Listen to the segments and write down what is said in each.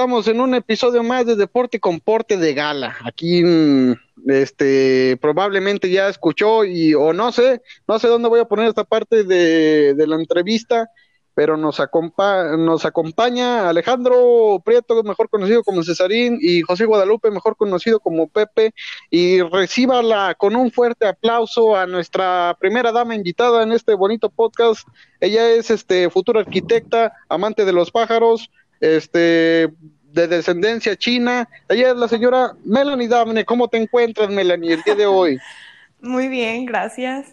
estamos en un episodio más de Deporte con Porte de Gala. Aquí, mm, este, probablemente ya escuchó y, o no sé, no sé dónde voy a poner esta parte de, de la entrevista, pero nos, acompa nos acompaña Alejandro Prieto, mejor conocido como Cesarín, y José Guadalupe, mejor conocido como Pepe, y recíbala con un fuerte aplauso a nuestra primera dama invitada en este bonito podcast. Ella es este futura arquitecta, amante de los pájaros, este de descendencia china. Ella es la señora Melanie Damne. ¿Cómo te encuentras, Melanie, el día de hoy? Muy bien, gracias.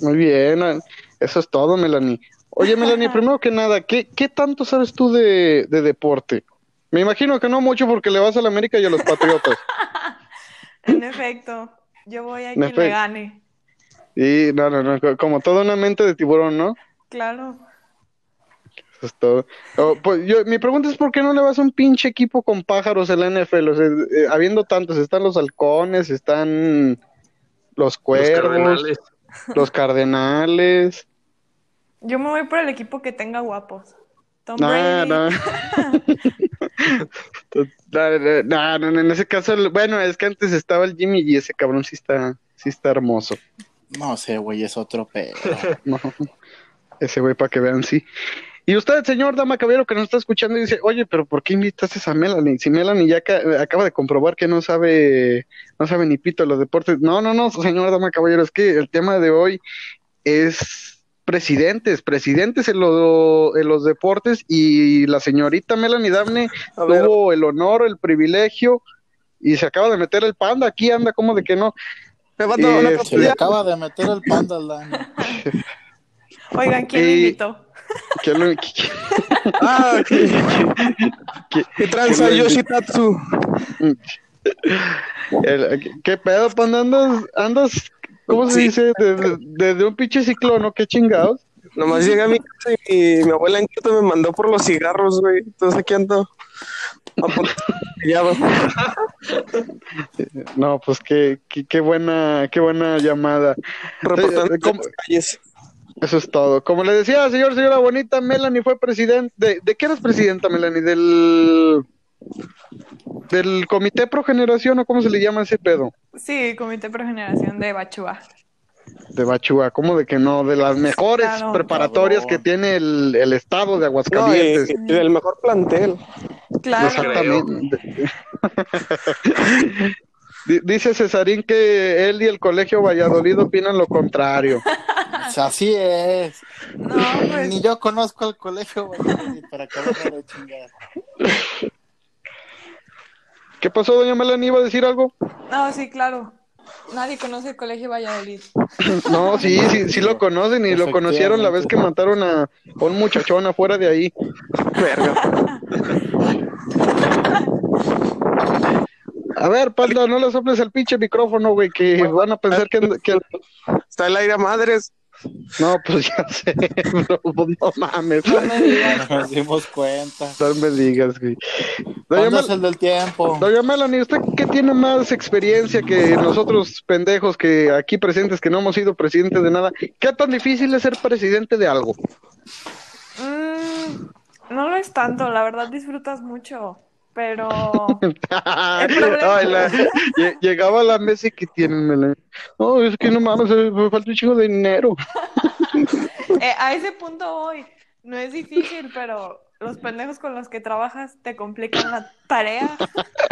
Muy bien, eso es todo, Melanie. Oye, Melanie, primero que nada, ¿qué, ¿qué tanto sabes tú de, de, deporte? Me imagino que no mucho porque le vas a la América y a los Patriotas. en efecto, yo voy a quien le gane. Y no, no, no, como toda una mente de tiburón, ¿no? Claro. Eso es todo. Oh, pues yo, mi pregunta es ¿por qué no le vas a un pinche equipo con pájaros en la NFL? O sea, eh, habiendo tantos, están los halcones, están los cuervos, los cardenales. Los cardenales. Yo me voy por el equipo que tenga guapos. Tom no, Brady. No. no, no, en ese caso, bueno, es que antes estaba el Jimmy y ese cabrón sí está, sí está hermoso. No sé, güey, es otro pedo. no, ese güey para que vean, sí. Y usted, señor Dama Caballero, que nos está escuchando, dice, oye, pero ¿por qué invitaste a Melanie? Si Melanie ya acaba de comprobar que no sabe, no sabe ni pito de los deportes. No, no, no, señor Dama Caballero, es que el tema de hoy es presidentes, presidentes en, lo, en los deportes y la señorita Melanie Daphne tuvo el honor, el privilegio y se acaba de meter el panda, aquí anda como de que no. Eh, se le acaba de meter el panda al daño. Oigan, ¿quién lo invitó? ¿Quién lo Ah, ¿qué, qué, qué tranza Yoshitatsu? ¿Qué pedo, panda? ¿Andas, andas ¿Cómo se dice? Desde, un pinche ciclón, ¿Qué chingados? Nomás llegué a mi casa y mi abuela en Quito me mandó por los cigarros, güey. Entonces aquí ando. no, pues qué, qué, qué, buena, qué buena llamada. Reportando ¿Cómo? calles. Eso es todo. Como le decía, señor, señora bonita, Melanie fue presidente. ¿De, de qué eras presidenta, Melanie? Del del Comité Pro Generación o cómo se le llama ese pedo. Sí, Comité Pro Generación de Bachúa. De Bachúa, ¿cómo de que no? De las mejores preparatorias que tiene el, el, estado de Aguascalientes. No, y, del mejor plantel. Claro. Exactamente. Dice Cesarín que él y el Colegio Valladolid opinan lo contrario. Así es. No, pues... Ni yo conozco al Colegio Valladolid para acabar de chingar. ¿Qué pasó, doña Melanie? ¿Iba a decir algo? No, sí, claro. Nadie conoce el Colegio Valladolid. no, sí, sí, sí lo conocen y lo conocieron la vez que mataron a, un muchachón afuera de ahí. Verga. A ver, Panda, no le soples el pinche micrófono, güey, que van a pensar que, que... Está el aire a madres. No, pues ya sé, no, pues no mames. No me digas. Nos dimos cuenta. No me digas, güey. Doña es el del tiempo? Doña Melanie, ¿usted qué tiene más experiencia que nosotros pendejos que aquí presentes, que no hemos sido presidentes de nada? ¿Qué tan difícil es ser presidente de algo? Mm, no lo es tanto, la verdad disfrutas mucho pero Ay, la, llegaba a la mesa y que tienen no es que no mames me falta un chingo de dinero. Eh, a ese punto voy. No es difícil pero los pendejos con los que trabajas te complican la tarea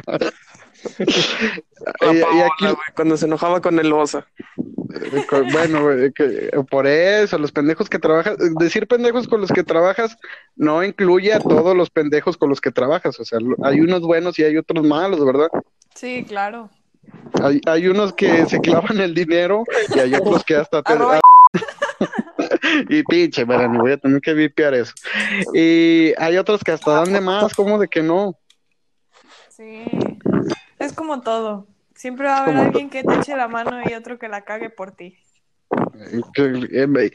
y, aquí... cuando se enojaba con el osa bueno, por eso, los pendejos que trabajas, decir pendejos con los que trabajas no incluye a todos los pendejos con los que trabajas, o sea, hay unos buenos y hay otros malos, ¿verdad? Sí, claro. Hay, hay unos que se clavan el dinero y hay otros que hasta te... y pinche, ni voy a tener que vipiar eso. Y hay otros que hasta dan de más, como de que no. Sí, es como todo. Siempre va a haber alguien que te eche la mano y otro que la cague por ti. Eh,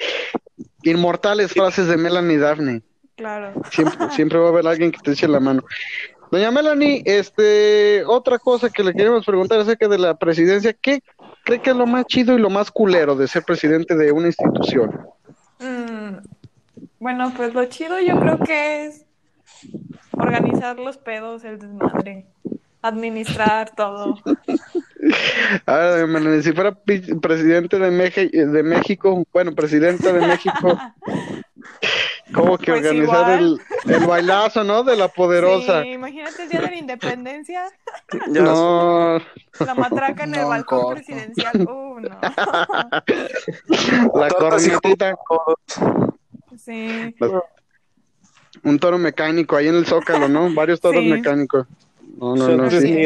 inmortales frases de Melanie Daphne. Claro. Siempre, va a haber alguien que te eche la mano. Doña Melanie, este, otra cosa que le queremos preguntar acerca de la presidencia, ¿qué cree que es lo más chido y lo más culero de ser presidente de una institución? Mm, bueno, pues lo chido yo creo que es organizar los pedos, el desmadre, administrar todo. A ver, Melanie, si fuera presidente de, Meje- de México, bueno, presidente de México, ¿cómo que Pues organizar el, el bailazo, ¿no? De la poderosa. Sí, imagínate el día de la independencia, Ya No, la matraca en el balcón corto. presidencial. Uh, no. la cornetita, Sí. un toro mecánico ahí en el Zócalo, ¿no? Varios toros Sí. mecánicos. No, no, no, Sí.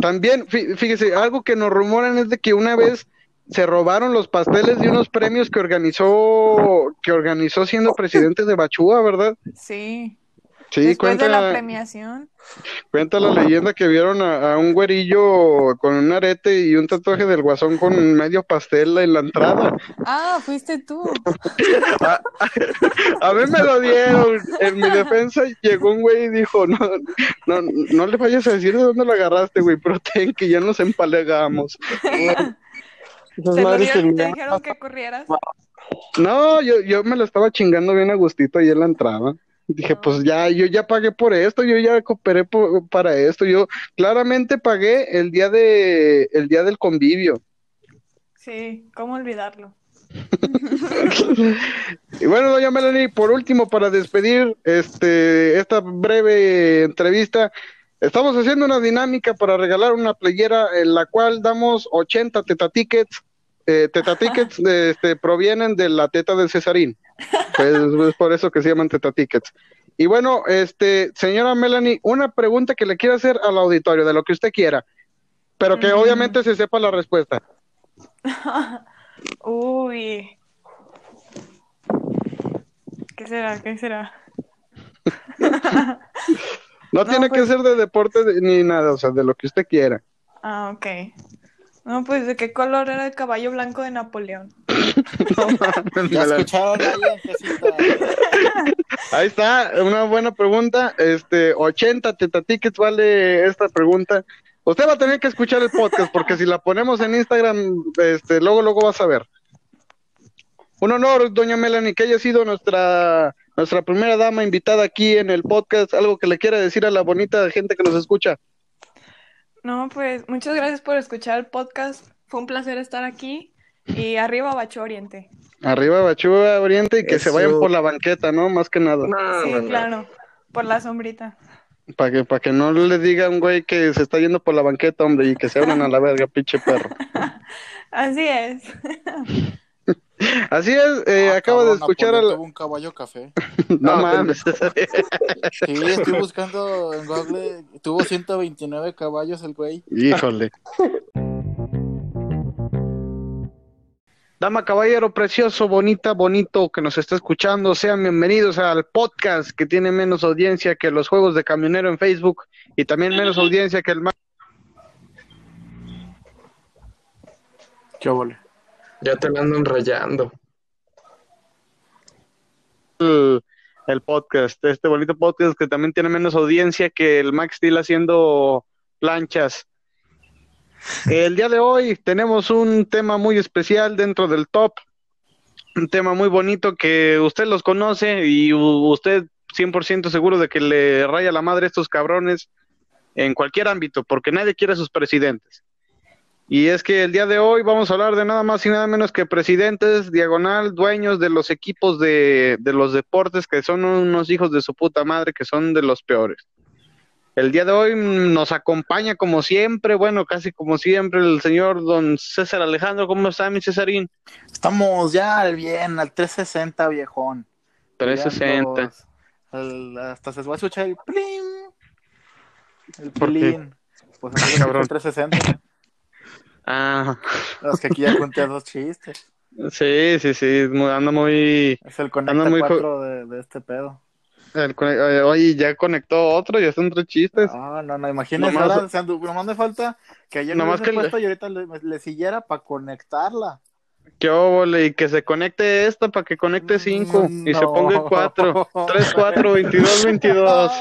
También, fí- fíjese, algo que nos rumoran es de que una vez se robaron los pasteles de unos premios que organizó, que organizó siendo presidente de Bachúa, ¿verdad? Sí. Sí, Después cuenta, de la premiación. cuenta la leyenda que vieron a, a un güerillo con un arete y un tatuaje del guasón con medio pastel en la entrada. Ah, fuiste tú. A mí me lo dieron. En mi defensa llegó un güey y dijo, no, no, no le vayas a decir de dónde lo agarraste, güey, pero ten que ya nos empalegamos. Lo madres dieron- te dijeron que corrieras. No, yo, yo me lo estaba chingando bien a gustito ahí en la entrada. Dije, pues ya, yo ya pagué por esto, yo ya cooperé por- para esto. Yo claramente pagué el día de, el día del convivio. Sí, ¿cómo olvidarlo? Y bueno, doña Melanie, por último, para despedir este, esta breve entrevista, estamos haciendo una dinámica para regalar una playera en la cual damos 80 teta tickets. Eh, teta tickets de, este, provienen de la teta del Cesarín. Pues, es por eso que se llaman teta tickets. Y bueno, este, señora Melanie, una pregunta que le quiero hacer al auditorio, de lo que usted quiera, pero que Mm. obviamente se sepa la respuesta. Uy. ¿Qué será? ¿Qué será? No, No, tiene que pues- ser de deporte de- ni nada, o sea, de lo que usted quiera. Ah, ok. No, pues, ¿de qué color era el caballo blanco de Napoleón? Ya escucharon ahí. Ahí está, una buena pregunta. Este, 80 teta tickets vale esta pregunta. Usted va a tener que escuchar el podcast porque si la ponemos en Instagram, este, luego, luego vas a ver. Un honor, doña Melanie, que haya sido nuestra, nuestra primera dama invitada aquí en el podcast. Algo que le quiera decir a la bonita gente que nos escucha. No, pues, muchas gracias por escuchar el podcast. Fue un placer estar aquí. Y arriba Bacho Oriente. Arriba Bachúa Oriente y que se vayan por la banqueta, ¿no? Más que nada. No, Sí, no, no. claro. Por la sombrita. Para que, para que no le diga a un güey que se está yendo por la banqueta, hombre, y que se abran a la verga, pinche perro. Así es. Así es, eh, Ah, acabo de escuchar al... tuvo un caballo café. No No, mames. Sí, estoy buscando en Google. Tuvo 129 caballos el güey. Híjole. Dama, caballero, precioso, bonita, bonito que nos está escuchando, sean bienvenidos al podcast que tiene menos audiencia que los juegos de camionero en Facebook y también menos audiencia que el ¿Qué ole? Ya te la ando enrollando. el, el podcast, este bonito podcast que también tiene menos audiencia que el Max Steel haciendo planchas. El día de hoy tenemos un tema muy especial dentro del top, un tema muy bonito que usted los conoce y usted 100% seguro de que le raya la madre a estos cabrones en cualquier ámbito, porque nadie quiere a sus presidentes. Y es que el día de hoy vamos a hablar de nada más y nada menos que presidentes, diagonal, dueños de los equipos de, de los deportes que son unos hijos de su puta madre, que son de los peores. El día de hoy nos acompaña como siempre, bueno, casi como siempre, el señor don César Alejandro. ¿Cómo está, mi Cesarín? Estamos ya al bien, al 360, viejón. 360. Llegando al- hasta se va a escuchar el plim. El plin. Pues el 360. Ah, Es que aquí ya conté dos chistes. sí, sí, sí, anda muy... Es el Conecta muy jo- 4 de, de este pedo. el eh, Oye, ya conectó otro, ya son tres chistes. No, no, no, imagínense. Nomás- ahora, o sea, nomás me falta que ayer Nomás me que le- y ahorita le, le siguiera para conectarla. Qué óvole, y que se conecte esta para que conecte cinco y se ponga cuatro. Tres, cuatro, veintidós, veintidós.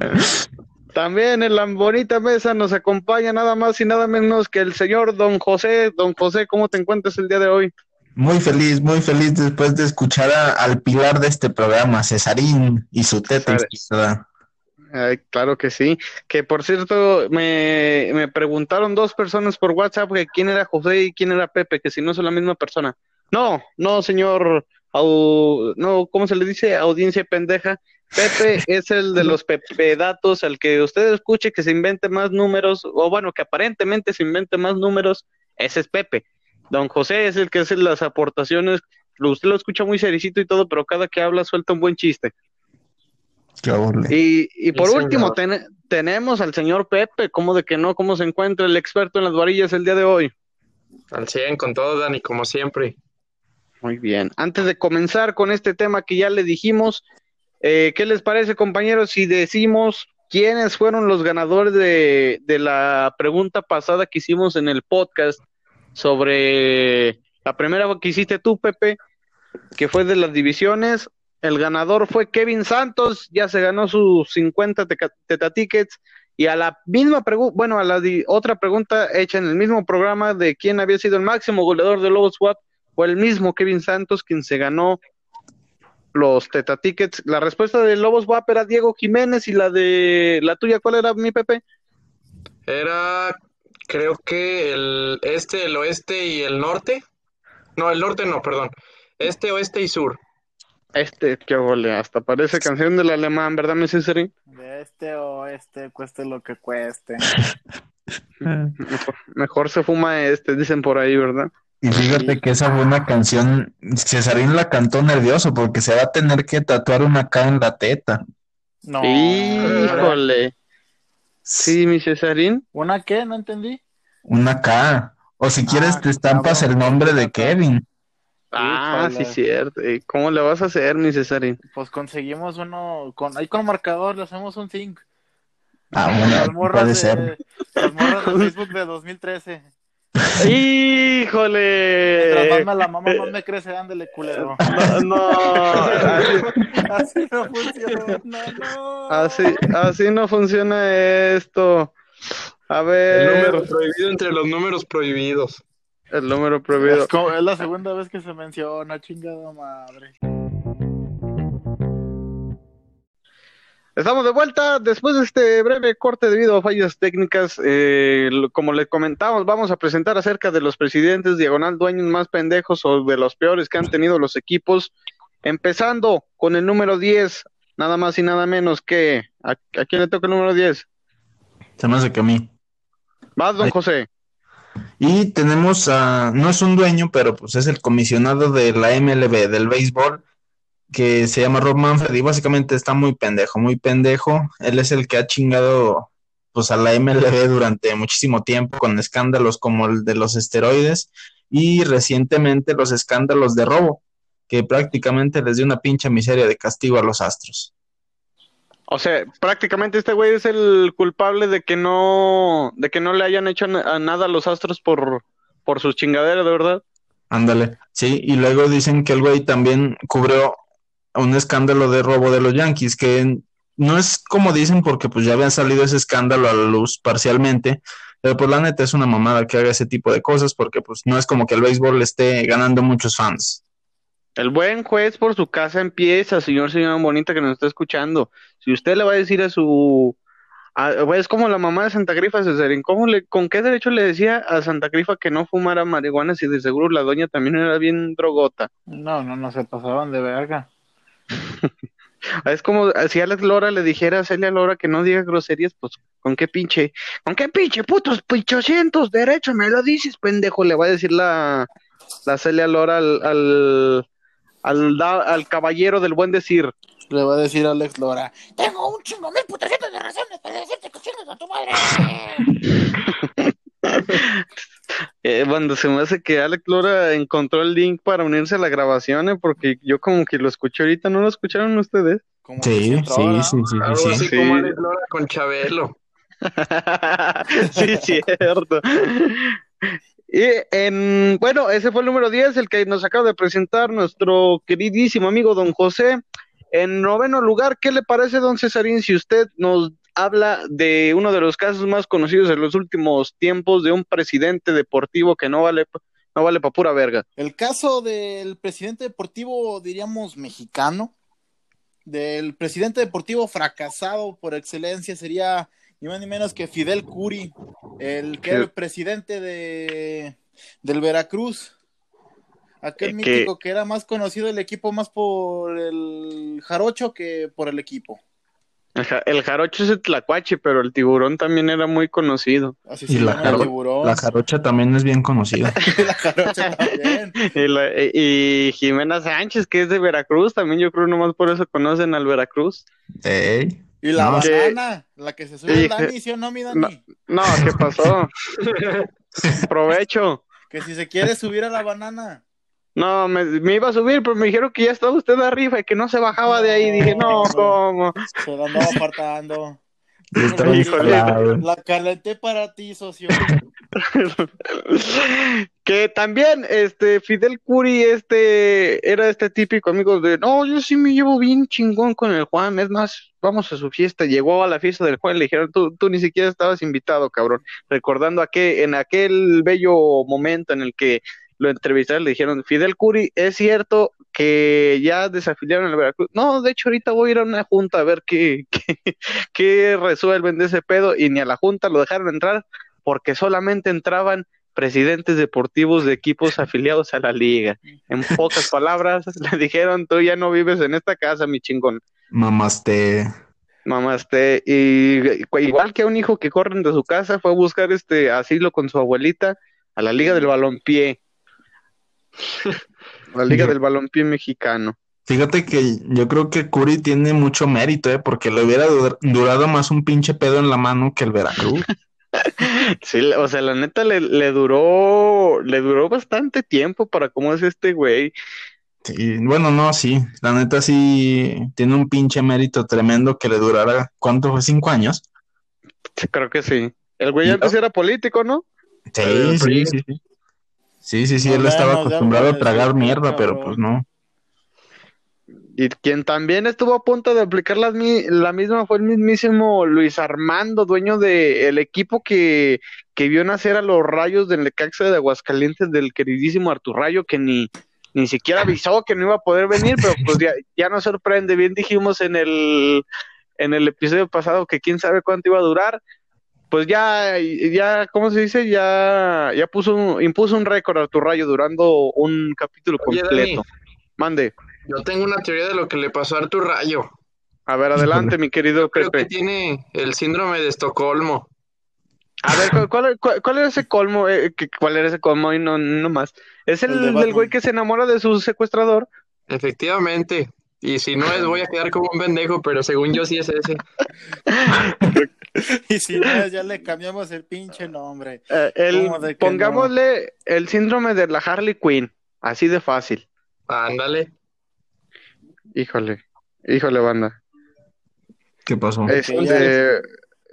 También en la bonita mesa nos acompaña nada más y nada menos que el señor Don José. Don José, ¿cómo te encuentras el día de hoy? Muy feliz, muy feliz después de escuchar a- al pilar de este programa, Cesarín, y su teta. Ay, claro que sí. Que por cierto, me, me preguntaron dos personas por WhatsApp que quién era José y quién era Pepe, que si no son la misma persona. No, no, señor, au- no, ¿cómo se le dice? Audiencia pendeja. Pepe es el de los Pepe datos, el que usted escuche que se invente más números, o bueno, que aparentemente se invente más números, ese es Pepe. Don José es el que hace las aportaciones, usted lo escucha muy sericito y todo, pero cada que habla suelta un buen chiste. Y, y por Sí, último, ten- tenemos al señor Pepe, ¿cómo de que no? ¿Cómo se encuentra el experto en las varillas el día de hoy? Al 100 con todo, Dani, como siempre. Muy bien. Antes de comenzar con este tema que ya le dijimos, eh, ¿qué les parece, compañeros, si decimos quiénes fueron los ganadores de, de la pregunta pasada que hicimos en el podcast sobre la primera que hiciste tú, Pepe, que fue de las divisiones? El ganador fue Kevin Santos, ya se ganó sus 50 teca- teta tickets. Y a la misma pregunta, bueno, a la otra pregunta hecha en el mismo programa de quién había sido el máximo goleador de Lobos fue el mismo Kevin Santos quien se ganó los teta tickets. La respuesta de Lobos WAP era Diego Jiménez y la de la tuya, ¿cuál era mi Pepe? Era, creo que el este, el oeste y el norte. No, el norte no, perdón. Este, oeste y sur. Este, qué gole, hasta parece canción del alemán, ¿verdad, mi Cesarín? De este o este, cueste lo que cueste. Mejor, mejor se fuma este, dicen por ahí, ¿verdad? Y fíjate que esa fue una canción, Cesarín la cantó nervioso porque se va a tener que tatuar una K en la teta. No. Híjole. Sí, mi Cesarín. ¿Una qué? No entendí. Una K. O si quieres Ah, te estampas cabrón, el nombre de. Kevin. Ah, sí, Híjole. cierto. ¿Y cómo le vas a hacer, mi Cesarín? Pues conseguimos uno con ahí con marcador, le hacemos un zinc. Ah, Las bueno, morras puede de, ser. las morras de Facebook de 2013. ¡Híjole! Mientras más me la mamá, más me crece, ándele, culero. No, no, así, Así no funciona, no. así, así no funciona esto. A El ver, número prohibido entre los números prohibidos. el número prohibido. Es, como- es la segunda vez que se menciona, chingada madre. Estamos de vuelta después de este breve corte debido a fallas técnicas. eh, como le comentamos, vamos a presentar acerca de los presidentes diagonal dueños más pendejos o de los peores que han tenido los equipos. Empezando con el número 10, nada más y nada menos que. ¿A, a quién le toca el número 10? Se me hace que a mí. Vas, don. José. Y tenemos a, no es un dueño, pero pues es el comisionado de la MLB, del béisbol, que se llama Rob Manfred y básicamente está muy pendejo, muy pendejo. Él es el que ha chingado pues a la MLB durante muchísimo tiempo con escándalos como el de los esteroides y recientemente los escándalos de robo, que prácticamente les dio una pincha miseria de castigo a los Astros. O sea, prácticamente este güey es el culpable de que no, de que no le hayan hecho a nada a los Astros por, por sus chingaderas, de verdad. Ándale, sí, y luego dicen que el güey también cubrió un escándalo de robo de los Yankees, que no es como dicen porque pues ya habían salido ese escándalo a la luz parcialmente, pero pues la neta es una mamada que haga ese tipo de cosas porque pues no es como que el béisbol le esté ganando muchos fans. El buen juez por su casa empieza, señor, señora bonita que nos está escuchando. Si usted le va a decir a su... a- es como la mamá de Santa Grifa, Cesarín. ¿Cómo le, ¿Con qué derecho le decía a Santa Grifa que no fumara marihuana si de seguro la doña también era bien drogota? No, no, no se pasaban de verga. Es como si Alex Lora le dijera a Celia Lora que no diga groserías, pues ¿con qué pinche? ¿Con qué pinche putos pinchocientos derechos me lo dices, pendejo? Le va a decir la, la Celia Lora al, al, al, al caballero del buen decir. Le va a decir a Alex Lora. Tengo un chingo mil putecientos de razones para decirte que chingas a tu madre. Eh, cuando se me hace que Alex Lora encontró el link para unirse a la grabación, eh, porque yo como que lo escuché ahorita, ¿no lo escucharon ustedes? Como Sí, sí, sí, sí, Algo sí. así Sí. como Alex Lora con Chabelo. sí, cierto. Y en, bueno, ese fue el número 10, el que nos acaba de presentar nuestro queridísimo amigo don José. En noveno lugar, ¿qué le parece, don Cesarín, si usted nos habla de uno de los casos más conocidos en los últimos tiempos de un presidente deportivo que no vale, no vale para pura verga. El caso del presidente deportivo, diríamos, mexicano, del presidente deportivo fracasado por excelencia sería ni más ni menos que Fidel Curi, el que era el presidente de, del Veracruz. Aquel Eh, que- mítico que era más conocido el equipo más por el jarocho que por el equipo. El, ja- el jarocho es el tlacuache, pero el tiburón también era muy conocido. Así Y se la, llama el jaro- tiburón. la jarocha también es bien conocida. La jarocha también. Y, la- y Jimena Sánchez, que es de Veracruz, también yo creo nomás por eso conocen al Veracruz. Ey. Y la No, que- banana, la que se sube Sí, el Dani, ¿sí o no, mi Dani? No, ¿qué pasó? Provecho. Que si se quiere subir a la banana. No, me, me iba a subir, pero me dijeron que ya estaba usted arriba y que no se bajaba de ahí. Dije, no, ¿cómo? Se la andaba apartando. Híjole. La calenté para ti, socio. que también este Fidel Curi este era este típico amigo de no yo sí me llevo bien chingón con el Juan es más vamos a su fiesta llegó a la fiesta del Juan le dijeron tú, tú ni siquiera estabas invitado cabrón recordando a que en aquel bello momento en el que lo entrevistaron le dijeron Fidel Curi es cierto que ya desafiliaron al Veracruz no de hecho ahorita voy a ir a una junta a ver qué qué, qué resuelven de ese pedo y ni a la junta lo dejaron entrar porque solamente entraban presidentes deportivos de equipos afiliados a la liga. En pocas palabras, le dijeron, tú ya no vives en esta casa, mi chingón. Mamaste. Mamaste. Y igual que a un hijo que corren de su casa, fue a buscar este asilo con su abuelita a la Liga del Balompié. La Liga del Balompié mexicano. Fíjate que yo creo que Curi tiene mucho mérito, ¿eh? Porque le hubiera dur- durado más un pinche pedo en la mano que el Veracruz. Sí, o sea, la neta le, le duró, le duró bastante tiempo para cómo es este güey. Sí, bueno, no, sí. La neta sí tiene un pinche mérito tremendo que le durara, ¿cuánto fue? ¿Cinco años? Sí, Creo que sí. El güey No. antes era político, ¿no? Sí, sí, sí, sí. Sí, sí, sí, No él estaba acostumbrado a tragar mierda, pero pues no. Y quien también estuvo a punto de aplicar mi- la misma fue el mismísimo Luis Armando, dueño del equipo que, que vio nacer a los rayos del Necaxa de Aguascalientes del queridísimo Artur Rayo, que ni, ni siquiera avisó que no iba a poder venir, pero pues ya, ya nos sorprende. Bien dijimos en el, en el episodio pasado que quién sabe cuánto iba a durar. Pues ya, ya, ¿cómo se dice? Ya, ya puso un- impuso un récord Artur Rayo durando un capítulo Oye, completo. Dani. Mande. Yo tengo una teoría de lo que le pasó a Artur Rayo. A ver, adelante, mi querido Creo que Pepe. tiene el síndrome de Estocolmo. A ver, ¿cuál, cuál, cuál- cuál era ese colmo? Eh, que- ¿Cuál era ese colmo? Y no, no más. Es el, El de del güey que se enamora de su secuestrador. Efectivamente. Y si no es, voy a quedar como un pendejo, pero según yo sí es ese. Y si no, ya le cambiamos el pinche nombre. Eh, el, ¿Cómo de que pongámosle el síndrome de la Harley Quinn. Así de fácil. Ándale. Híjole, híjole, banda. ¿Qué pasó? Este,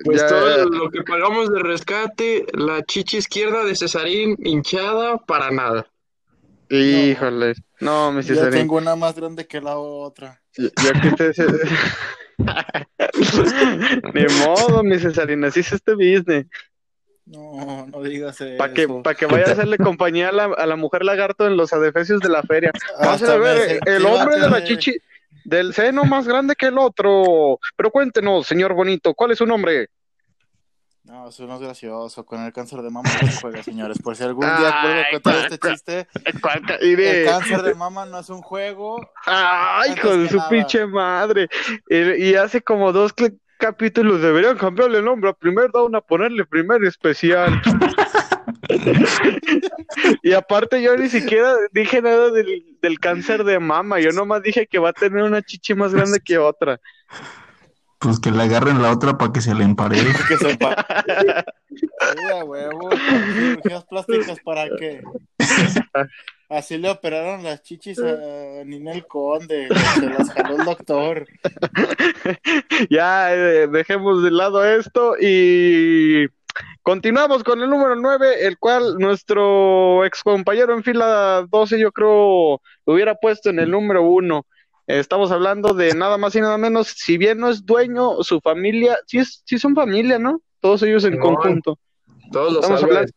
Pues ya- todo lo que pagamos de rescate, la chichi izquierda de Cesarín hinchada para nada. híjole. No, mi Yo Cesarín. tengo una más grande que la otra. Yo, yo que usted se- Ni modo, mi Cesarín. Así es este business. No, no digas eso. Para que, pa' que vaya a hacerle compañía a la, a la mujer lagarto en los adefesios de la feria. Vas Hasta a ver, el hombre de la chichi, del seno más grande que el otro. Pero cuéntenos, señor bonito, ¿cuál es su nombre? No, eso no es gracioso. Con el cáncer de mama no se juega, señores. Por si algún día vuelvo a contar este chiste, el cáncer de mama no es un juego. Ay, antes hijo de que su nada. pinche madre. Y, y hace como dos capítulos deberían cambiarle el nombre a primer down a ponerle primer especial. y aparte yo ni siquiera dije nada del, del cáncer de mama, yo nomás dije que va a tener una chichi más grande que otra. Pues que le agarren la otra para que se le empareje. Que se pa- Sí, a huevo. Cirugías plásticas para qué. Así le operaron las chichis a Ninel Conde. Se las jaló el doctor. ya eh, dejemos de lado esto y continuamos con el número 9, el cual nuestro ex compañero en fila 12 yo creo lo hubiera puesto en el número 1. Estamos hablando de nada más y nada menos, si bien no es dueño, su familia, sí, es, sí son familia, ¿no? Todos ellos en conjunto. Todos los Estamos Álvarez. hablando,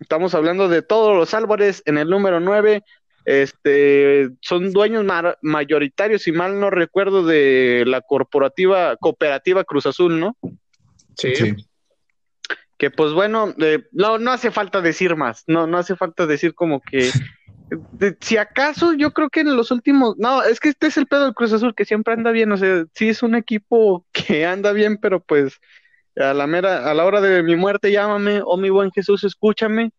Estamos hablando de todos los Álvarez en el número 9. Este, son dueños mar- mayoritarios, si mal no recuerdo, de la corporativa, cooperativa Cruz Azul, ¿no? Sí. Sí. Que pues bueno, eh, no, no hace falta decir más, no, no hace falta decir como que, si acaso yo creo que en los últimos, no, es que este es el pedo del Cruz Azul, que siempre anda bien, o sea, sí es un equipo que anda bien, pero pues a la mera, a la hora de mi muerte llámame, oh mi buen Jesús, escúchame,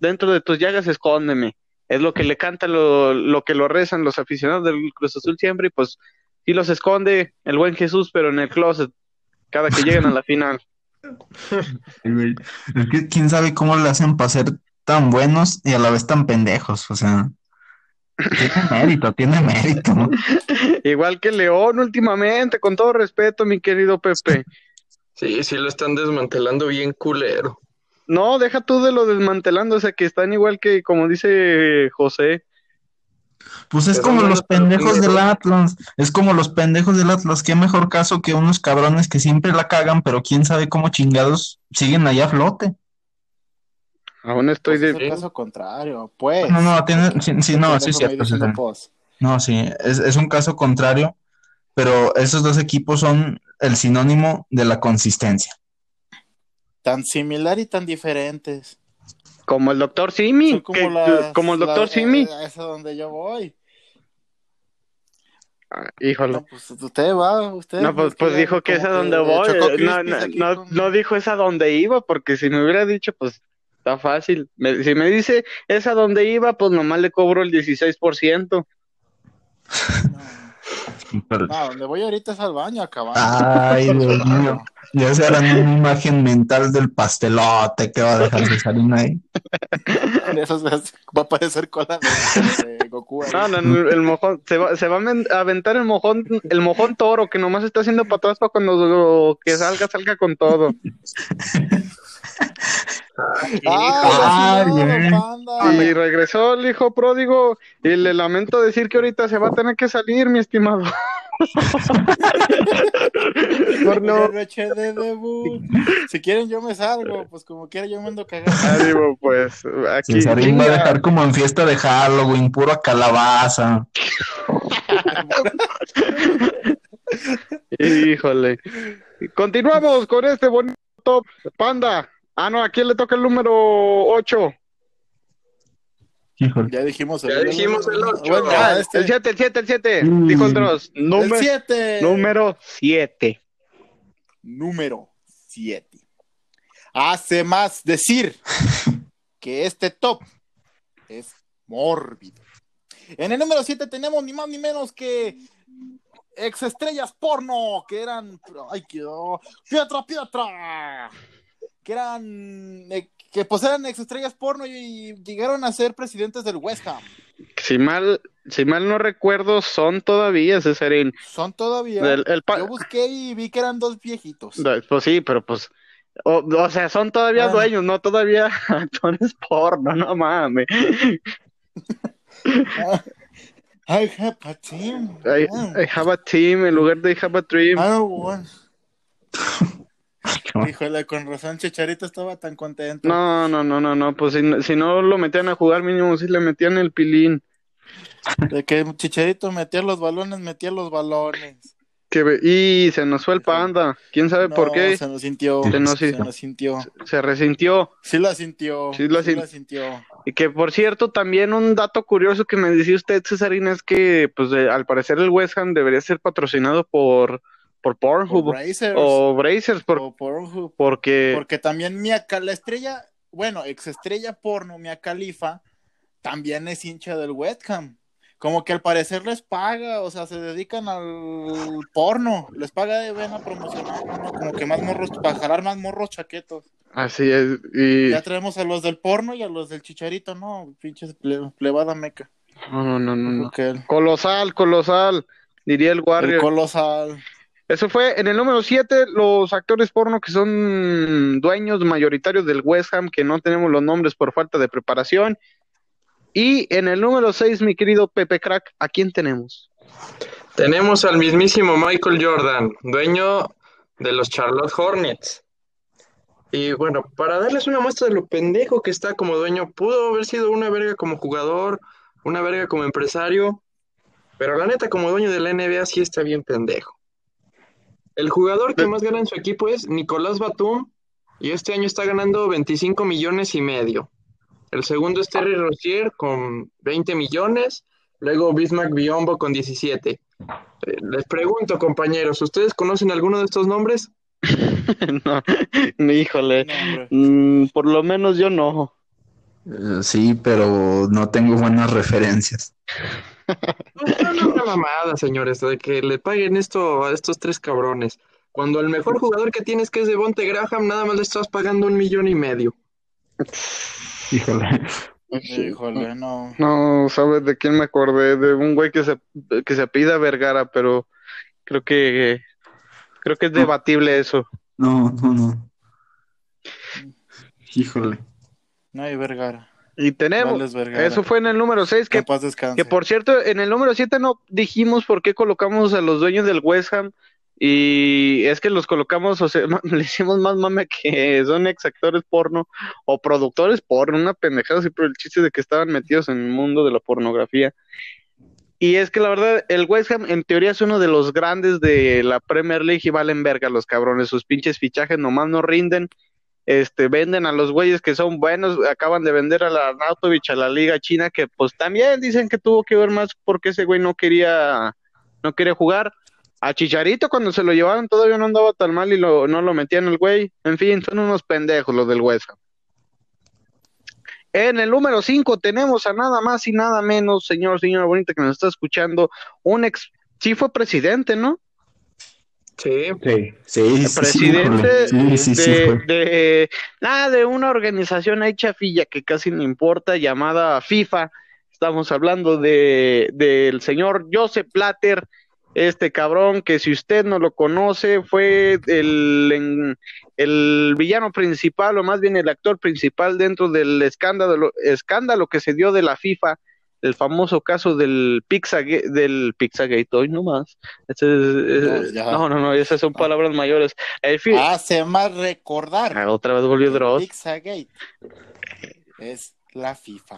dentro de tus llagas escóndeme, es lo que le canta, lo, lo que lo rezan los aficionados del Cruz Azul siempre, y pues sí los esconde el buen Jesús, pero en el closet, cada que llegan a la final. Es que quién sabe cómo le hacen para tan buenos y a la vez tan pendejos. O sea, tiene mérito, tiene mérito. ¿no? Igual que León últimamente, con todo respeto, mi querido Pepe. Sí, sí lo están desmantelando bien culero. No, deja tú de lo desmantelando, o sea, que están igual que, como dice José. Pues es Pero como los pendejos del. Atlas. Es como los pendejos del Atlas. Qué mejor caso que unos cabrones que siempre la cagan, pero quién sabe cómo chingados siguen allá a flote. Aún estoy Pues es de... el caso contrario, pues. No, no, tiene, sí, sí, no, sí, es cierto, sí. No, sí, es, es un caso contrario, pero esos dos equipos son el sinónimo de la consistencia. Tan similar y tan diferentes. Como el doctor Simi, Son como que- las- como el doctor Simi. eh, Es a donde yo voy. Ah, híjole. No, pues usted va, usted. No, pues, es pues dijo que es a donde voy. No, no, no, no dijo es a donde iba, porque si me hubiera dicho, pues está fácil. Me- si me dice es a donde iba, pues nomás le cobro el 16%. Pero- No, donde voy ahorita es al baño, acabando. Ay, Dios mío. Ya se harán una imagen mental del pastelote que va a dejar de salir ahí. Eso se hace- va a parecer cola de, de Goku. ahí. No, no, no, el mojón, se va, se va a a aventar el mojón, el mojón toro, que nomás está haciendo para atrás para cuando lo que salga, salga con todo. ¡Ay, no, güey. panda! Y regresó el hijo pródigo, y le lamento decir que ahorita se va a tener que salir, mi estimado. Por no, de debut. Si quieren, yo me salgo. Pues como quiera, yo me ando cagando. ánimo, pues, aquí. Cesarín va a dejar como en fiesta de Halloween, puro calabaza. Híjole. Continuamos con este bonito top. Panda. Ah, no, ¿a quién le toca el número 8? Híjole. Ya dijimos Ya dijimos el ocho. Bueno, Ah, este. el 7, el 7, el 7. Mm. Dijo el Dross. El Número 7. número 7. Número 7. Hace más decir que este top es mórbido. En el número 7 tenemos ni más ni menos que ex estrellas porno, que eran. ¡Ay, quedó! ¡Pietra, Pietra! Que eran. eh, que pues eran ex estrellas porno y llegaron a ser presidentes del West Ham. Si mal, si mal no recuerdo, son todavía, Cesarín. Son todavía. El- el pa- Yo busqué y vi que eran dos viejitos. Pues sí, pero pues. O, o sea, son todavía Bueno. dueños, no todavía actores porno, no mames. I have a team. I. I have a team en lugar de I have a dream. I don't want- Híjole, con razón Chicharito estaba tan contento. No, no, no, no, no, pues si, no- si no lo metían a jugar mínimo, si le metían el pilín. De que Chicharito metía los balones, metía los balones. Que, ve- y se nos fue el panda, quién sabe por qué, Se nos sintió. Se nos se hizo. nos sintió. se resintió. Sí la sintió. Sí la sin- sintió. Y que por cierto, también un dato curioso que me decía usted, Cesarina, es que pues eh, al parecer el West Ham debería ser patrocinado por, por Pornhub O Brazers. o Brazers, por- o Pornhub. porque Porque también Mia la estrella, bueno, ex estrella porno, Mia Khalifa, también es hincha del West Ham. Como que al parecer les paga, o sea, se dedican al porno, les paga de vena promocionar, ¿no? como que más morros, para jalar más morros chaquetos. así es. Y Ya traemos a los del porno y a los del chicharito, ¿no? Pinches ple- plebada meca. no, no, no, no, el, Colosal, colosal, diría el el Warrior. colosal. Eso fue en el número 7, los actores porno que son dueños mayoritarios del West Ham, que no tenemos los nombres por falta de preparación. Y en el número 6, mi querido Pepe Crack, ¿a quién tenemos? Tenemos al mismísimo Michael Jordan, dueño de los Charlotte Hornets. Y bueno, para darles una muestra de lo pendejo que está como dueño, pudo haber sido una verga como jugador, una verga como empresario, pero la neta como dueño de la NBA sí está bien pendejo. El jugador que más gana en su equipo es Nicolás Batum y este año está ganando 25 millones y medio. El segundo es Terry Rozier con 20 millones, luego Bismarck Biombo con 17. Eh, Les pregunto, compañeros, ¿ustedes conocen alguno de estos nombres? no, híjole. Mm, por lo menos yo no. Eh, sí, pero no tengo buenas referencias. No, no, una mamada, señores, de que le paguen esto a estos tres cabrones. Cuando el mejor jugador que tienes, que es Devonte Graham, nada más le estás pagando un millón y medio. Híjole. Híjole, no. No, ¿sabes de quién me acordé? De un güey que se, que se apellida Vergara, pero creo que creo que es debatible eso. No, no, no. Híjole. No hay Vergara. Y tenemos, eso fue en el número 6, Que que por cierto, en el número 7 no dijimos por qué colocamos a los dueños del West Ham. Y es que los colocamos, o sea, le hicimos más mame que son ex actores porno o productores porno, una pendejada así por el chiste de que estaban metidos en el mundo de la pornografía. Y es que la verdad, el West Ham en teoría es uno de los grandes de la Premier League y valen verga los cabrones. Sus pinches fichajes nomás no rinden. Este, venden a los güeyes que son buenos. Acaban de vender a la Arnautovic a la Liga China, que pues también dicen que tuvo que ver más porque ese güey no quería, no quería jugar. A Chicharito cuando se lo llevaron todavía no andaba tan mal y lo, no lo metían el güey. En fin, son unos pendejos los del West Ham. En el número 5 tenemos a nada más y nada menos, señor, señora bonita que nos está escuchando, un ex, sí fue presidente, ¿no? Sí. Sí, sí, presidente. Sí, sí, de, de, nada, de una organización ahí chafilla que casi no importa, llamada FIFA. Estamos hablando de del señor Joseph Platter, este cabrón que si usted no lo conoce, fue el, en- el villano principal, o más bien el actor principal dentro del escándalo, escándalo que se dio de la FIFA, el famoso caso del Pizzagate, del Pizzagate, hoy no más. Este es- No, no, no, no, esas son palabras mayores. El fi- Hace más recordar. Ah, otra vez volvió Dross. Pizzagate. Es la FIFA.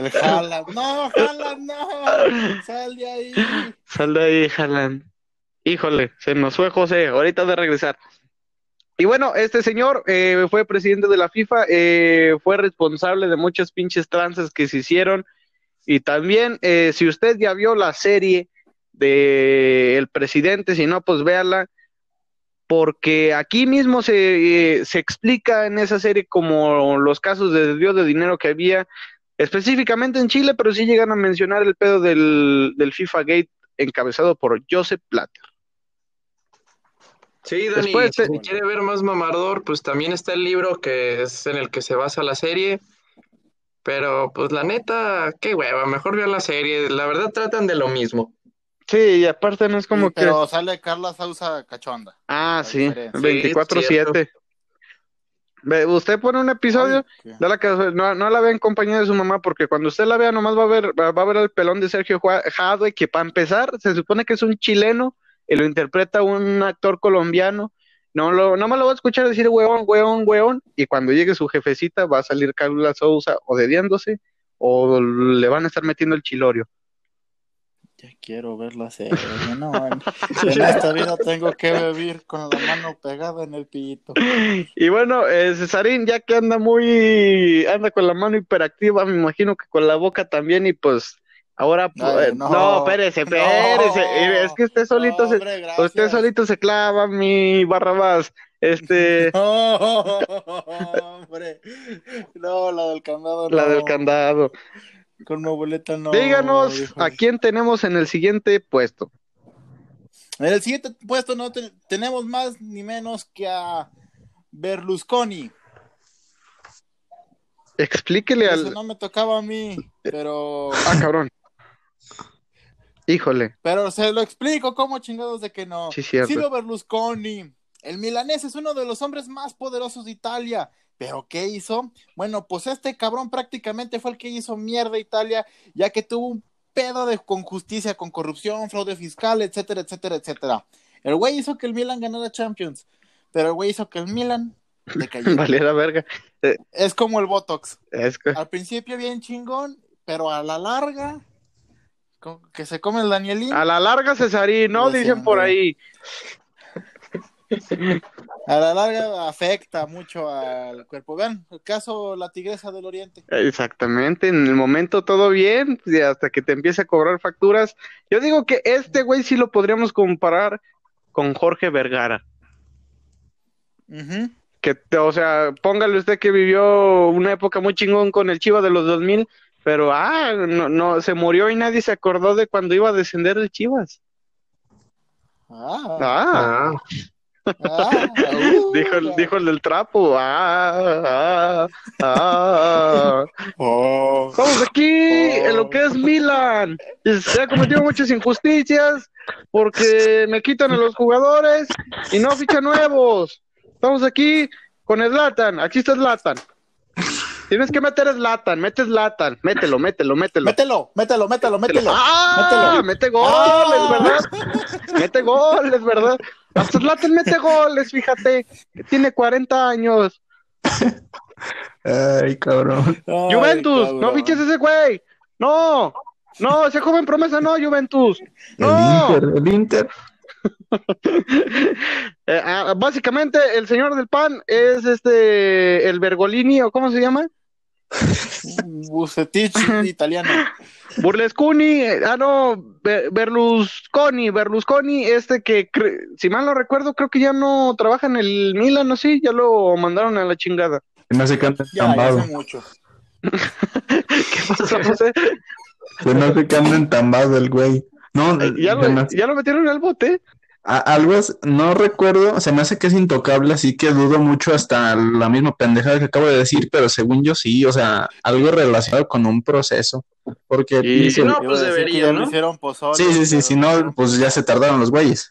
El Haaland. No, Haaland, no. Sal de ahí. Sal de ahí, Haaland. Híjole, se nos fue José, ahorita de regresar. Y bueno, este señor eh, fue presidente de la FIFA, eh, fue responsable de muchas pinches tranzas que se hicieron. Y también, eh, si usted ya vio la serie de El Presidente, si no, pues véala, porque aquí mismo se, eh, se explica en esa serie como los casos de desvío de dinero que había, específicamente en Chile, pero sí llegan a mencionar el pedo del, del FIFA Gate encabezado por Joseph Platter. Sí, Dani, Después si quiere ver más mamador, pues también está el libro que es en el que se basa la serie. Pero, pues la neta, qué hueva, mejor vean la serie. La verdad tratan de lo mismo. Sí, y aparte no es como Sí, pero sale Carla Sousa cachonda. que... Ah, sí, diferencia. Sí, 24-7. Ve, Usted pone un episodio, Ay, da la no, no la vea en compañía de su mamá, porque cuando usted la vea nomás va a ver, va va a ver el pelón de Sergio Jadwe, que para empezar se supone que es un chileno y lo interpreta un actor colombiano. No lo, no me lo va a escuchar decir weón, weón, weón, y cuando llegue su jefecita va a salir Carla Sousa o dediándose o le van a estar metiendo el chilorio. Ya quiero ver la serie. No, en, en esta vida tengo que vivir con la mano pegada en el pito. Y bueno, eh, Cesarín, ya que anda muy, anda con la mano hiperactiva, me imagino que con la boca también, y pues ahora, eh, no. no, espérese, espérese, No. es que usted solito se, Hombre, usted solito se clava, mi Barrabás, este, No, hombre. No, la del candado la del candado. Con mi abuelita no. Díganos a quién tenemos en el siguiente puesto. En el siguiente puesto no te- tenemos más ni menos que a Berlusconi. Explíquele Eso al, no me tocaba a mí, pero ah, cabrón. Híjole, pero se lo explico cómo chingados de que no. Sí, cierto. Silvio Berlusconi, el milanés es uno de los hombres más poderosos de Italia. ¿Pero qué hizo? Bueno, pues este cabrón prácticamente fue el que hizo mierda a Italia, ya que tuvo un pedo de, con justicia, con corrupción, fraude fiscal, etcétera, etcétera, etcétera. El güey hizo que el Milan ganara Champions, pero el güey hizo que el Milan de cayendo. Valiera verga. Eh, Es como el Botox. es que- Al principio bien chingón, pero a la larga, que se come el Danielín, a la larga Cesarín, ¿no? Pues, Dicen por ahí. a la larga afecta mucho al cuerpo. Vean, el caso la tigresa del oriente. Exactamente, en el momento todo bien, y hasta que te empiece a cobrar facturas. Yo digo que este güey sí lo podríamos comparar con Jorge Vergara. Que, o sea, póngale usted que vivió una época muy chingón con el Chivas de los 2000, pero ah, no, no, se murió y nadie se acordó de cuando iba a descender el Chivas. Ah, Ah, Ah, ah, uh, dijo, el, dijo el del trapo. Ah, ah, ah. Oh. Estamos aquí en lo que es Milan. Y Se ha cometido muchas injusticias porque me quitan a los jugadores y no fichan nuevos. Estamos aquí con Slatan. Aquí está Slatan. Tienes que meter Slatan, metes Slatan, mételo, mételo, mételo. Mételo, mételo, mételo, mételo. ¡Ah! Mételo. Mete goles, Ah. ¿verdad? Mete goles, ¿verdad? Hasta Zlatan mete goles, fíjate. Tiene 40 años. Ay, cabrón. Ay, Juventus, cabrón. no fiches ese güey. No, no, ese joven promesa no, Juventus. El No. Inter, el Inter. Eh, ah, básicamente, el señor del pan es este, el Bergolini, o cómo se llama? Bucetich italiano. Burlescuni, eh, ah, no, Be- Berlusconi, Berlusconi, este que, si mal no recuerdo, creo que ya no trabaja en el Milan, ¿no? Sí, ya lo mandaron a la chingada. Se me hace que anda Ya, ya hace mucho. ¿Qué pasó, José? Se me hace que anda entambado el güey. No, ¿Ya lo, hace- ya lo metieron al bote? A- algo es- no recuerdo, se me hace que es intocable, así que dudo mucho hasta la misma pendejada que acabo de decir, pero según yo sí, o sea, algo relacionado con un proceso. Porque Y dice- si no, pues debería, ¿no? hicieron pozole, sí, sí, sí, pero si no, pues ya se tardaron los güeyes.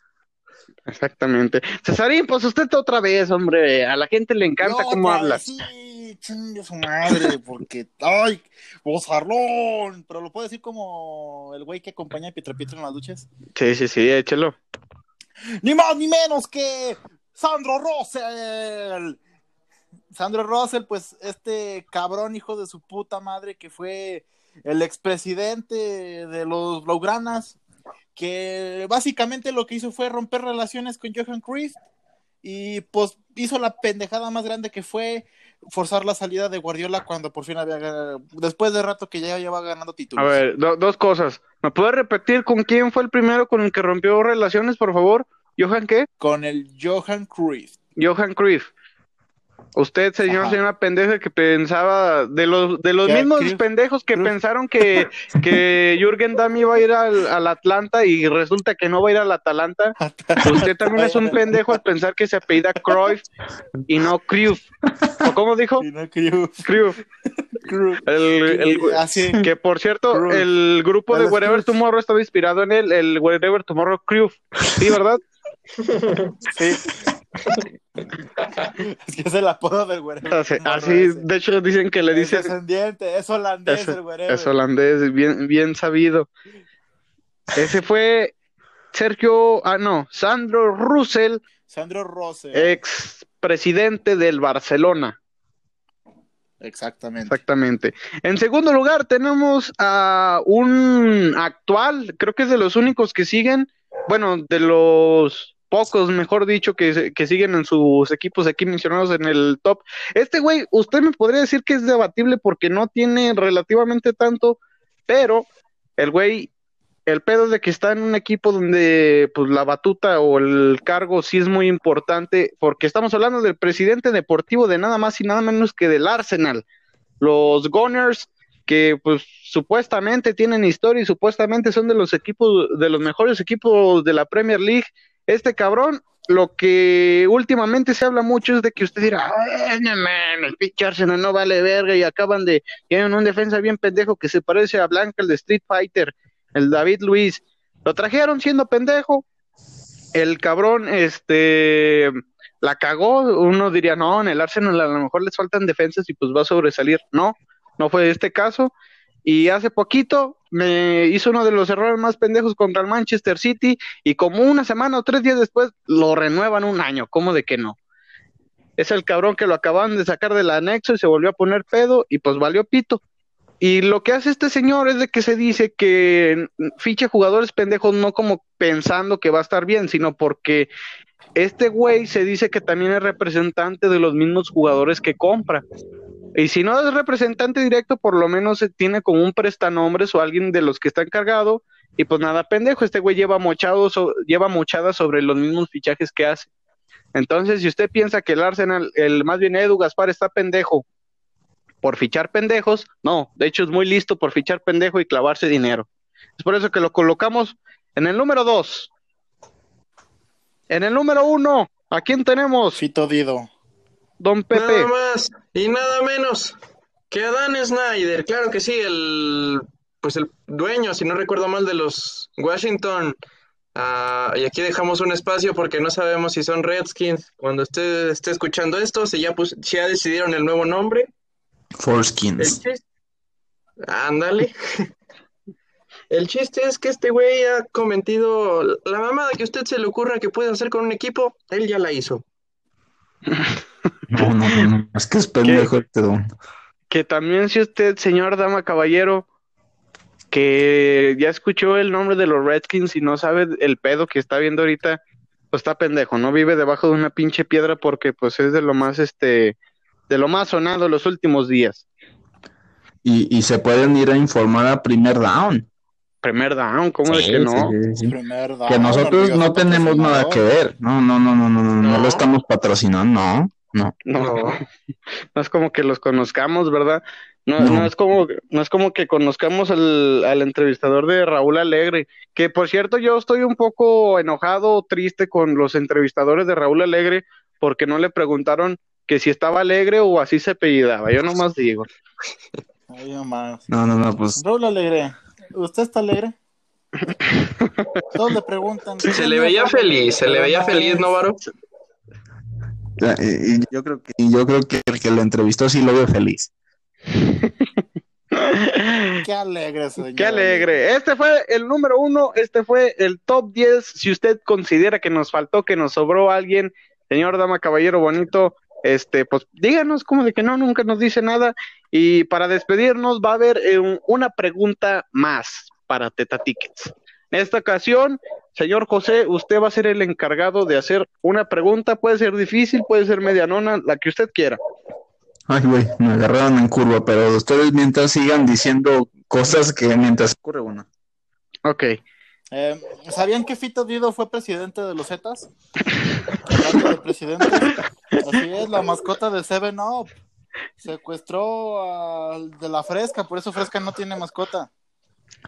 Exactamente. Cesarín, pues usted otra vez, hombre. A la gente le encanta No, cómo hablas. Sí, chingue su madre, porque, ay, bozarrón, pero lo puedo decir como el güey que acompaña a Pietro Pietro en las duchas. Sí, sí, sí, échelo. Ni más ni menos que Sandro Rosell. Sandro Rosell, pues este cabrón hijo de su puta madre que fue el expresidente de los Blaugranas, que básicamente lo que hizo fue romper relaciones con Johan Cruyff y pues hizo la pendejada más grande que fue forzar la salida de Guardiola cuando por fin había ganado, después de rato que ya lleva ganando A títulos. ver, do- dos cosas. ¿Me puede repetir con quién fue el primero con el que rompió relaciones, por favor? ¿Johan qué? Con el Johan Cruyff. Johan Cruyff. Usted, señor, Ajá. señora pendeja que pensaba, de los, de los mismos pendejos que pensaron que, que Jürgen Damm iba a ir al, al Atlanta y resulta que no va a ir al Atalanta. Usted también es un pendejo al pensar que se apellida Cruyff y no Cruyff. ¿O cómo dijo? Y no Cruyff. Cruyff. Cruyff. El, el- Así. que por cierto, Cruyff. el grupo de Wherever Cruyff. Tomorrow estaba inspirado en él, el Wherever Tomorrow Cruyff. Sí, ¿verdad? Sí. es que es el apodo del güey. Así, así, de hecho dicen que le Es dicen descendiente, es holandés Es- el es holandés, bien, bien sabido. Ese fue Sergio, ah no, Sandro Russell, Sandro Rose. ex presidente del Barcelona, Exactamente. exactamente. En segundo lugar tenemos a un actual, creo que es de los únicos que siguen, bueno, de los pocos, mejor dicho, que, que siguen en sus equipos aquí mencionados en el top. Este güey, usted me podría decir que es debatible porque no tiene relativamente tanto, pero el güey, el pedo de que está en un equipo donde pues la batuta o el cargo sí es muy importante, porque estamos hablando del presidente deportivo de nada más y nada menos que del Arsenal. Los Gunners, que pues supuestamente tienen historia y supuestamente son de los equipos, de los mejores equipos de la Premier League. Este cabrón, lo que últimamente se habla mucho es de que usted dirá, "Ay, no mames, el pinche Arsenal no vale verga y acaban de, tienen un defensa bien pendejo que se parece a Blanca, el de Street Fighter, el David Luis. Lo trajeron siendo pendejo. El cabrón, este, la cagó. Uno diría, no, en el Arsenal a lo mejor les faltan defensas y pues va a sobresalir. No, no fue este caso. Y hace poquito me hizo uno de los errores más pendejos contra el Manchester City y como una semana o tres días después lo renuevan un año. ¿Cómo de que no? es el cabrón que lo acaban de sacar del anexo y se volvió a poner pedo y pues valió pito. Y lo que hace este señor es de que se dice que fiche jugadores pendejos no como pensando que va a estar bien, sino porque este güey se dice que también es representante de los mismos jugadores que compra. Y si no es representante directo, por lo menos se tiene como un prestanombres o alguien de los que está encargado. Y pues nada, pendejo, este güey lleva mochado, so- lleva mochada sobre los mismos fichajes que hace. Entonces, si usted piensa que el Arsenal, el más bien Edu Gaspar está pendejo por fichar pendejos, no, de hecho es muy listo por fichar pendejo y clavarse dinero. Es por eso que lo colocamos en el número dos. En el número uno, ¿a quién tenemos? Fito Dido. Don Pepe. Nada más y nada menos que Adán Snyder, claro que sí, el pues el dueño, si no recuerdo mal, de los Washington. Ah, y aquí dejamos un espacio porque no sabemos si son Redskins. Cuando usted esté escuchando esto, si ya, pus- si ya decidieron el nuevo nombre. Chiste, ándale. El chiste es que este güey ha cometido la mamada que a usted se le ocurra que puede hacer con un equipo, él ya la hizo. No, no, no, no, es que es pendejo este don. Que también si usted, señor dama caballero, que ya escuchó el nombre de los Redskins y no sabe el pedo que está viendo ahorita, pues está pendejo, no vive debajo de una pinche piedra porque pues es de lo más este de lo más sonado los últimos días. Y, y se pueden ir a informar a primer down. Primer down, ¿cómo de Sí, que no? sí, sí, sí. Primer down, Que nosotros no tenemos nada que ver. No, no, no, no, no, no, no, no No. lo estamos patrocinando, no, no. No, No. es como que los conozcamos, ¿verdad? No, No. no es como, no es como que conozcamos al, al entrevistador de Raúl Alegre, que por cierto yo estoy un poco enojado o triste con los entrevistadores de Raúl Alegre porque no le preguntaron que si estaba alegre o así se apellidaba, yo nomás digo. Ay, nomás. No, no, no, pues Raúl Alegre, ¿usted está alegre? Todos le preguntan. Se le veía feliz, se le veía feliz, ¿no, Varo? Y- y yo creo que, y yo creo que el que lo entrevistó sí lo veo feliz. Qué alegre, señor. Qué alegre. Este fue el número uno, este fue el top 10. Si usted considera que nos faltó, que nos sobró alguien, señor Dama Caballero Bonito, este, pues díganos como de que no, nunca nos dice nada. Y para despedirnos va a haber eh, un- una pregunta más para Teta Tickets. En esta ocasión, señor José, usted va a ser el encargado de hacer una pregunta. Puede ser difícil, puede ser medianona, la que usted quiera. Ay, güey, me agarraron en curva, pero ustedes mientras sigan diciendo cosas que mientras ocurre una. Ok. Eh, ¿Sabían que Fito Dido fue presidente de los Zetas? Hablando de presidentes, así es, la mascota de Seven Up. Secuestró al de la Fresca, por eso Fresca no tiene mascota.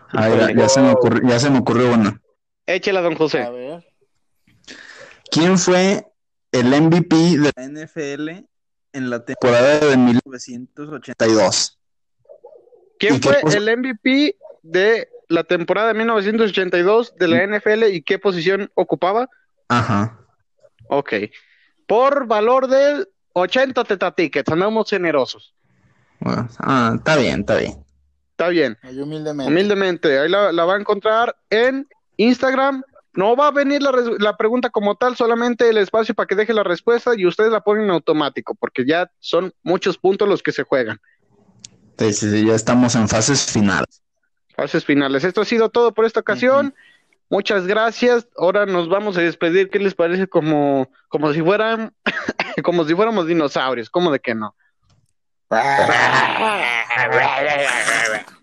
Ay, ya, ya se me ocurrió, ya se me ocurrió una. Échela, don A José. ver. ¿Quién fue el MVP de la NFL en la temporada de 1982? ¿Quién ¿Y qué fue el MVP de la temporada de 1982 de la NFL y qué posición ocupaba? Ajá. Ok. Por valor de 80 teta tickets, andamos generosos. Bueno, ah, está bien, está bien. Está bien. Ahí humildemente. Humildemente, ahí la, la va a encontrar en Instagram. No va a venir la, la pregunta como tal, solamente el espacio para que deje la respuesta y ustedes la ponen en automático, porque ya son muchos puntos los que se juegan. Sí, sí, sí, ya estamos en fases finales. Fases finales. Esto ha sido todo por esta ocasión. Muchas gracias. Ahora nos vamos a despedir. ¿Qué les parece? Como, como si fueran, como si fuéramos dinosaurios. ¿Cómo de que no?